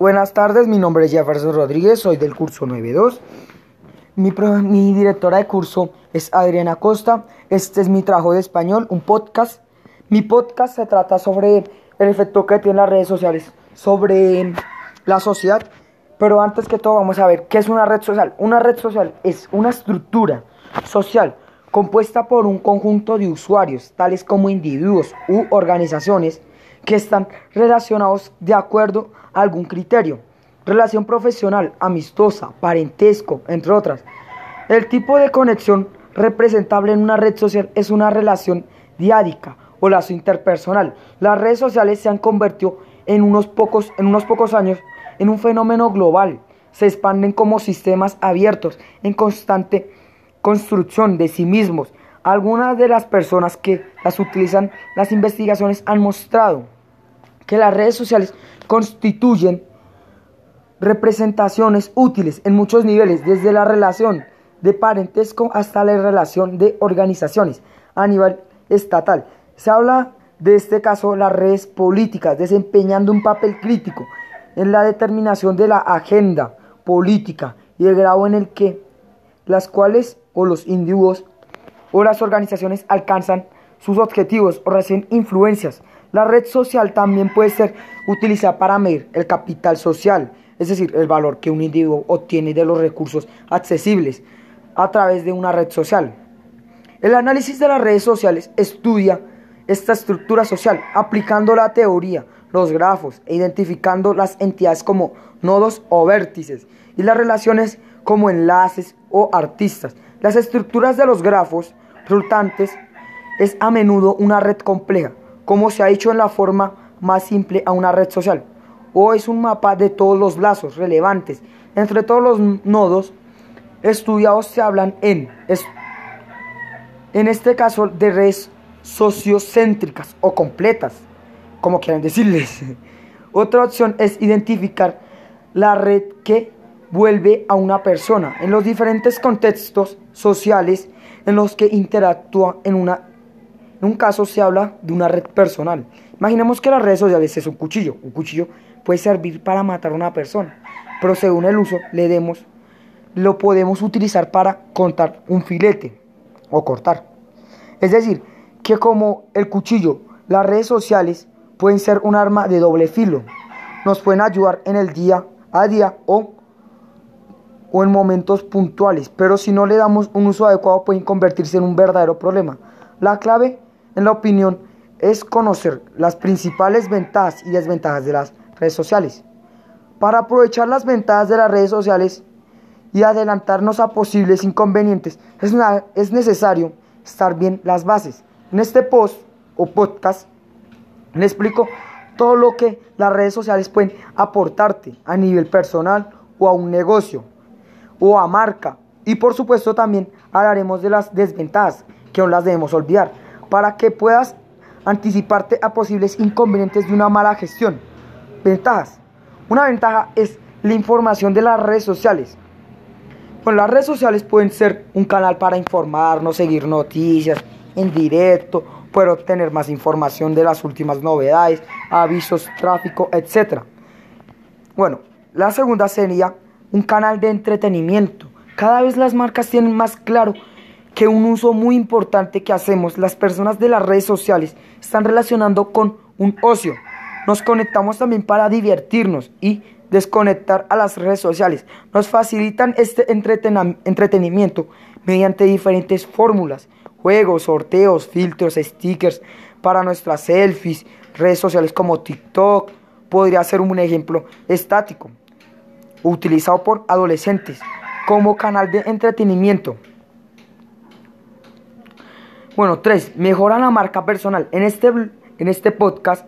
Buenas tardes, mi nombre es Jefferson Rodríguez, soy del curso 92. Mi, mi, directora de curso es Adriana Costa. Este es mi trabajo de español, un podcast. Mi podcast se trata sobre el efecto que tienen las redes sociales sobre la sociedad. Pero antes que todo vamos a ver qué es una red social. Una red social es una estructura social compuesta por un conjunto de usuarios, tales como individuos u organizaciones, que están relacionados de acuerdo a algún criterio, relación profesional, amistosa, parentesco, entre otras. El tipo de conexión representable en una red social es una relación diádica o lazo interpersonal. Las redes sociales se han convertido en unos pocos, en unos pocos años en un fenómeno global. Se expanden como sistemas abiertos en constante construcción de sí mismos. Algunas de las personas que las utilizan, las investigaciones han mostrado que las redes sociales constituyen representaciones útiles en muchos niveles, desde la relación de parentesco hasta la relación de organizaciones a nivel estatal. Se habla de este caso las redes políticas desempeñando un papel crítico en la determinación de la agenda política y el grado en el que las cuales o los individuos o las organizaciones alcanzan sus objetivos o reciben influencias. La red social también puede ser utilizada para medir el capital social, es decir, el valor que un individuo obtiene de los recursos accesibles a través de una red social. El análisis de las redes sociales estudia esta estructura social aplicando la teoría, los grafos e identificando las entidades como nodos o vértices y las relaciones como enlaces o artistas. Las estructuras de los grafos resultantes es a menudo una red compleja, como se ha hecho en la forma más simple a una red social, o es un mapa de todos los lazos relevantes. Entre todos los nodos estudiados se hablan en, en este caso, de redes sociocéntricas o completas, como quieran decirles. Otra opción es identificar la red que vuelve a una persona en los diferentes contextos sociales en los que interactúa en una en un caso se habla de una red personal. Imaginemos que las redes sociales es un cuchillo. Un cuchillo puede servir para matar a una persona, pero según el uso le demos, lo podemos utilizar para cortar un filete o cortar. Es decir, que como el cuchillo, las redes sociales pueden ser un arma de doble filo. Nos pueden ayudar en el día a día o o en momentos puntuales, pero si no le damos un uso adecuado pueden convertirse en un verdadero problema. La clave, en la opinión, es conocer las principales ventajas y desventajas de las redes sociales. Para aprovechar las ventajas de las redes sociales y adelantarnos a posibles inconvenientes, es, es necesario estar bien las bases. En este post o podcast le explico todo lo que las redes sociales pueden aportarte a nivel personal o a un negocio o a marca. Y por supuesto también hablaremos de las desventajas, que no las debemos olvidar, para que puedas anticiparte a posibles inconvenientes de una mala gestión. Ventajas. Una ventaja es la información de las redes sociales. Bueno, las redes sociales pueden ser un canal para informarnos, seguir noticias en directo, poder obtener más información de las últimas novedades, avisos, tráfico, etc. Bueno, la segunda sería un canal de entretenimiento. Cada vez las marcas tienen más claro que un uso muy importante que hacemos las personas de las redes sociales están relacionando con un ocio. Nos conectamos también para divertirnos y desconectar a las redes sociales. Nos facilitan este entretenimiento mediante diferentes fórmulas, juegos, sorteos, filtros, stickers para nuestras selfies, redes sociales como TikTok. Podría ser un ejemplo estático utilizado por adolescentes como canal de entretenimiento. Bueno, 3. Mejora la marca personal. En este, en este podcast,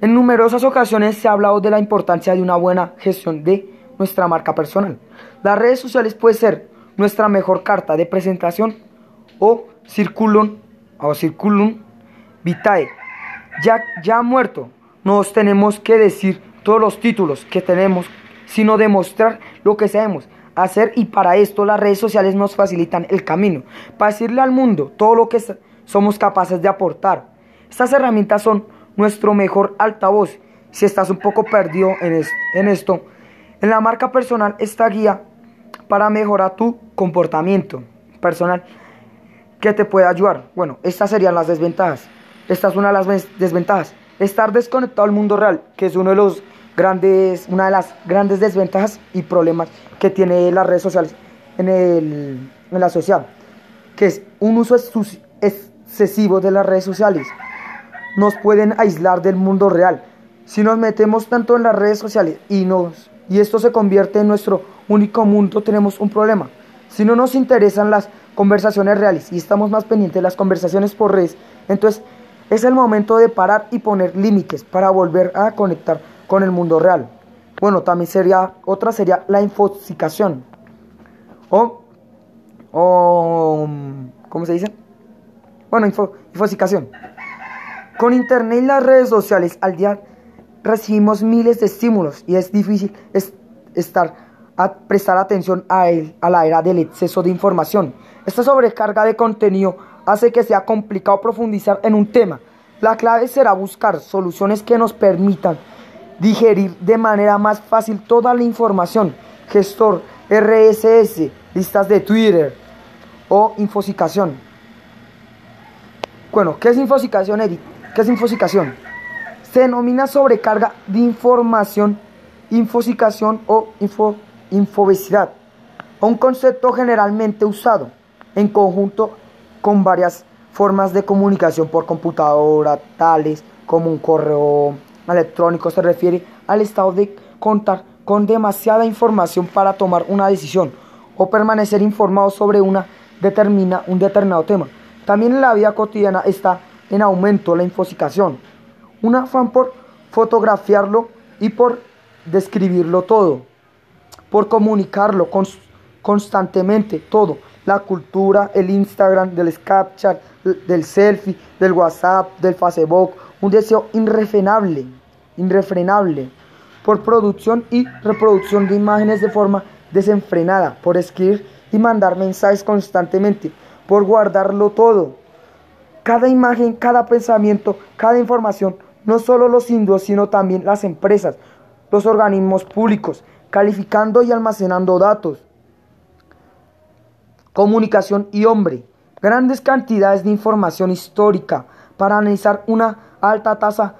en numerosas ocasiones se ha hablado de la importancia de una buena gestión de nuestra marca personal. Las redes sociales pueden ser nuestra mejor carta de presentación o circulum, o circulum vitae. Ya, ya muerto, nos tenemos que decir todos los títulos que tenemos sino demostrar lo que sabemos hacer y para esto las redes sociales nos facilitan el camino, para decirle al mundo todo lo que somos capaces de aportar. Estas herramientas son nuestro mejor altavoz si estás un poco perdido en, esto, en la marca personal esta guía para mejorar tu comportamiento personal que te puede ayudar. Bueno, estas serían las desventajas. Esta es una de las desventajas. Estar desconectado al mundo real, que es uno de los grandes, una de las grandes desventajas y problemas que tiene las redes sociales en, el, en la sociedad, que es un uso excesivo de las redes sociales. Nos pueden aislar del mundo real. Si nos metemos tanto en las redes sociales y, nos, y esto se convierte en nuestro único mundo, tenemos un problema. Si no nos interesan las conversaciones reales y estamos más pendientes de las conversaciones por redes, entonces es el momento de parar y poner límites para volver a conectar con el mundo real. Bueno, también sería, otra sería la infoxicación. O, o ¿cómo se dice? Bueno, info, infoxicación. Con internet y las redes sociales al día recibimos miles de estímulos y es difícil estar a prestar atención a, él, a la era del exceso de información. Esta sobrecarga de contenido hace que sea complicado profundizar en un tema. La clave será buscar soluciones que nos permitan digerir de manera más fácil toda la información. Gestor RSS, listas de Twitter o infosicación. Bueno, ¿qué es infosicación, Edith? ¿Qué es infosicación? Se denomina sobrecarga de información, infosicación o info, infobesidad, un concepto generalmente usado en conjunto con varias formas de comunicación por computadora, tales como un correo electrónico, se refiere al estado de contar con demasiada información para tomar una decisión o permanecer informado sobre una determina, un determinado tema. También en la vida cotidiana está en aumento la infosicación, un afán por fotografiarlo y por describirlo todo, por comunicarlo constantemente, todo la cultura, el Instagram, del Snapchat, del selfie, del WhatsApp, del Facebook, un deseo irrefrenable, irrefrenable por producción y reproducción de imágenes de forma desenfrenada, por escribir y mandar mensajes constantemente, por guardarlo todo. Cada imagen, cada pensamiento, cada información, no solo los indios, sino también las empresas, los organismos públicos, calificando y almacenando datos comunicación y hombre. Grandes cantidades de información histórica para analizar una alta tasa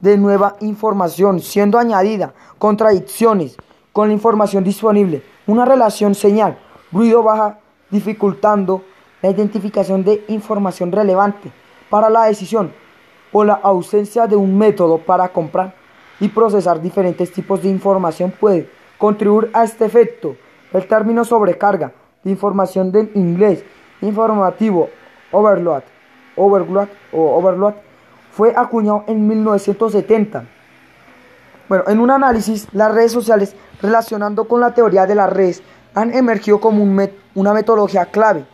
de nueva información, siendo añadida contradicciones con la información disponible, una relación señal, ruido baja, dificultando la identificación de información relevante para la decisión o la ausencia de un método para comprar y procesar diferentes tipos de información puede contribuir a este efecto. El término sobrecarga de información del inglés informativo overload, overload o overload fue acuñado en 1970. Bueno, en un análisis, las redes sociales relacionando con la teoría de las redes han emergido como una metodología clave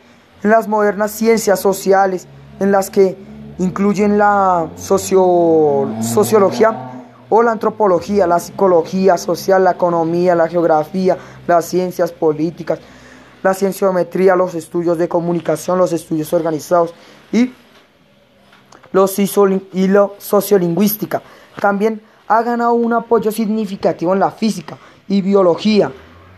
en las modernas ciencias sociales, en las que incluyen la sociología o la antropología, la psicología social, la economía, la geografía, las ciencias políticas, la cienciometría, los estudios de comunicación, los estudios organizados y los y lo sociolingüística. También ha ganado un apoyo significativo en la física y biología,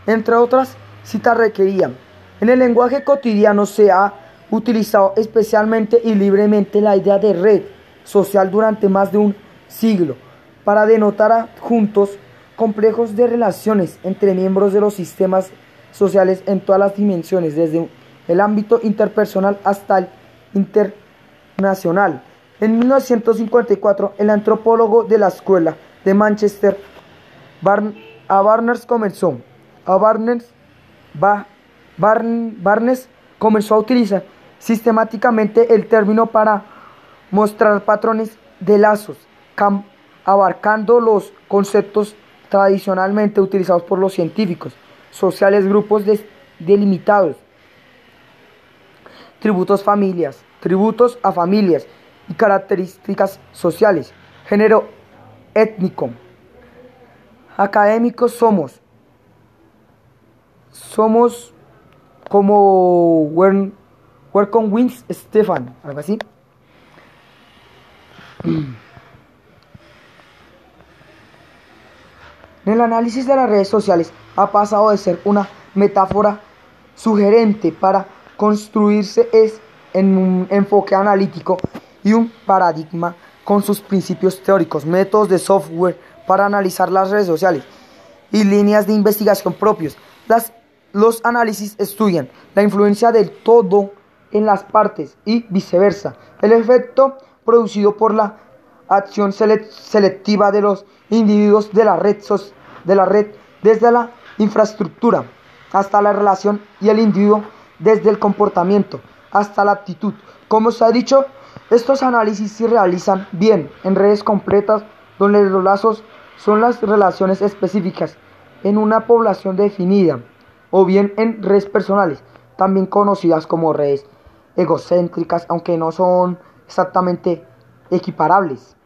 entre otras citas requerían. En el lenguaje cotidiano se ha utilizado especialmente y libremente la idea de red social durante más de un siglo para denotar juntos complejos de relaciones entre miembros de los sistemas sociales en todas las dimensiones, desde el ámbito interpersonal hasta el internacional. En 1954, el antropólogo de la escuela de Manchester, a Barnes comenzó, a Barnes, Barnes comenzó a utilizar sistemáticamente el término para mostrar patrones de lazos, abarcando los conceptos tradicionalmente utilizados por los científicos sociales, grupos delimitados, tributos familias, tributos a familias y características sociales, género étnico. Académicos somos, somos como Welcome Wings Stefan, algo así. En el análisis de las redes sociales ha pasado de ser una metáfora sugerente para construirse es en un enfoque analítico y un paradigma con sus principios teóricos, métodos de software para analizar las redes sociales y líneas de investigación propios. Las, los análisis estudian la influencia del todo en las partes y viceversa, el efecto producido por la acción selectiva de los individuos de la red, de la red desde la infraestructura hasta la relación y el individuo desde el comportamiento hasta la actitud. Como se ha dicho, estos análisis se realizan bien en redes completas donde los lazos son las relaciones específicas en una población definida o bien en redes personales, también conocidas como redes egocéntricas, aunque no son exactamente equiparables,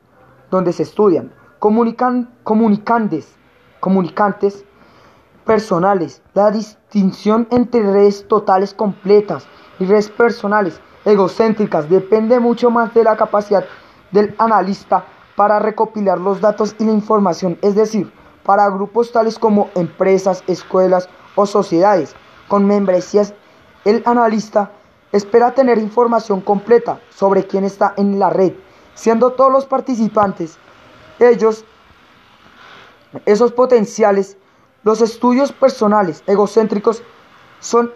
donde se estudian comunican, comunicantes, comunicantes personales, la distinción entre redes totales completas y redes personales egocéntricas. Depende mucho más de la capacidad del analista para recopilar los datos y la información, es decir, para grupos tales como empresas, escuelas o sociedades. Con membresías, el analista espera tener información completa sobre quién está en la red, siendo todos los participantes, ellos, esos potenciales, los estudios personales egocéntricos son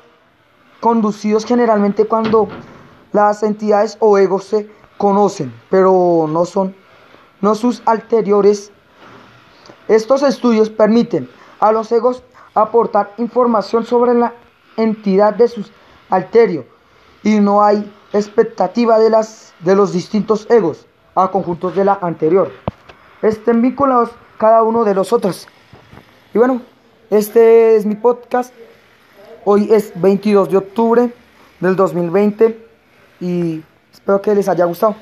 conducidos generalmente cuando las entidades o egos se conocen, pero no son no sus anteriores. Estos estudios permiten a los egos aportar información sobre la entidad de sus alterios y no hay expectativa de, las, de los distintos egos a conjuntos de la anterior. Estén vinculados cada uno de los otros. Y bueno, este es mi podcast. Hoy es 22 de octubre del 2020 y espero que les haya gustado.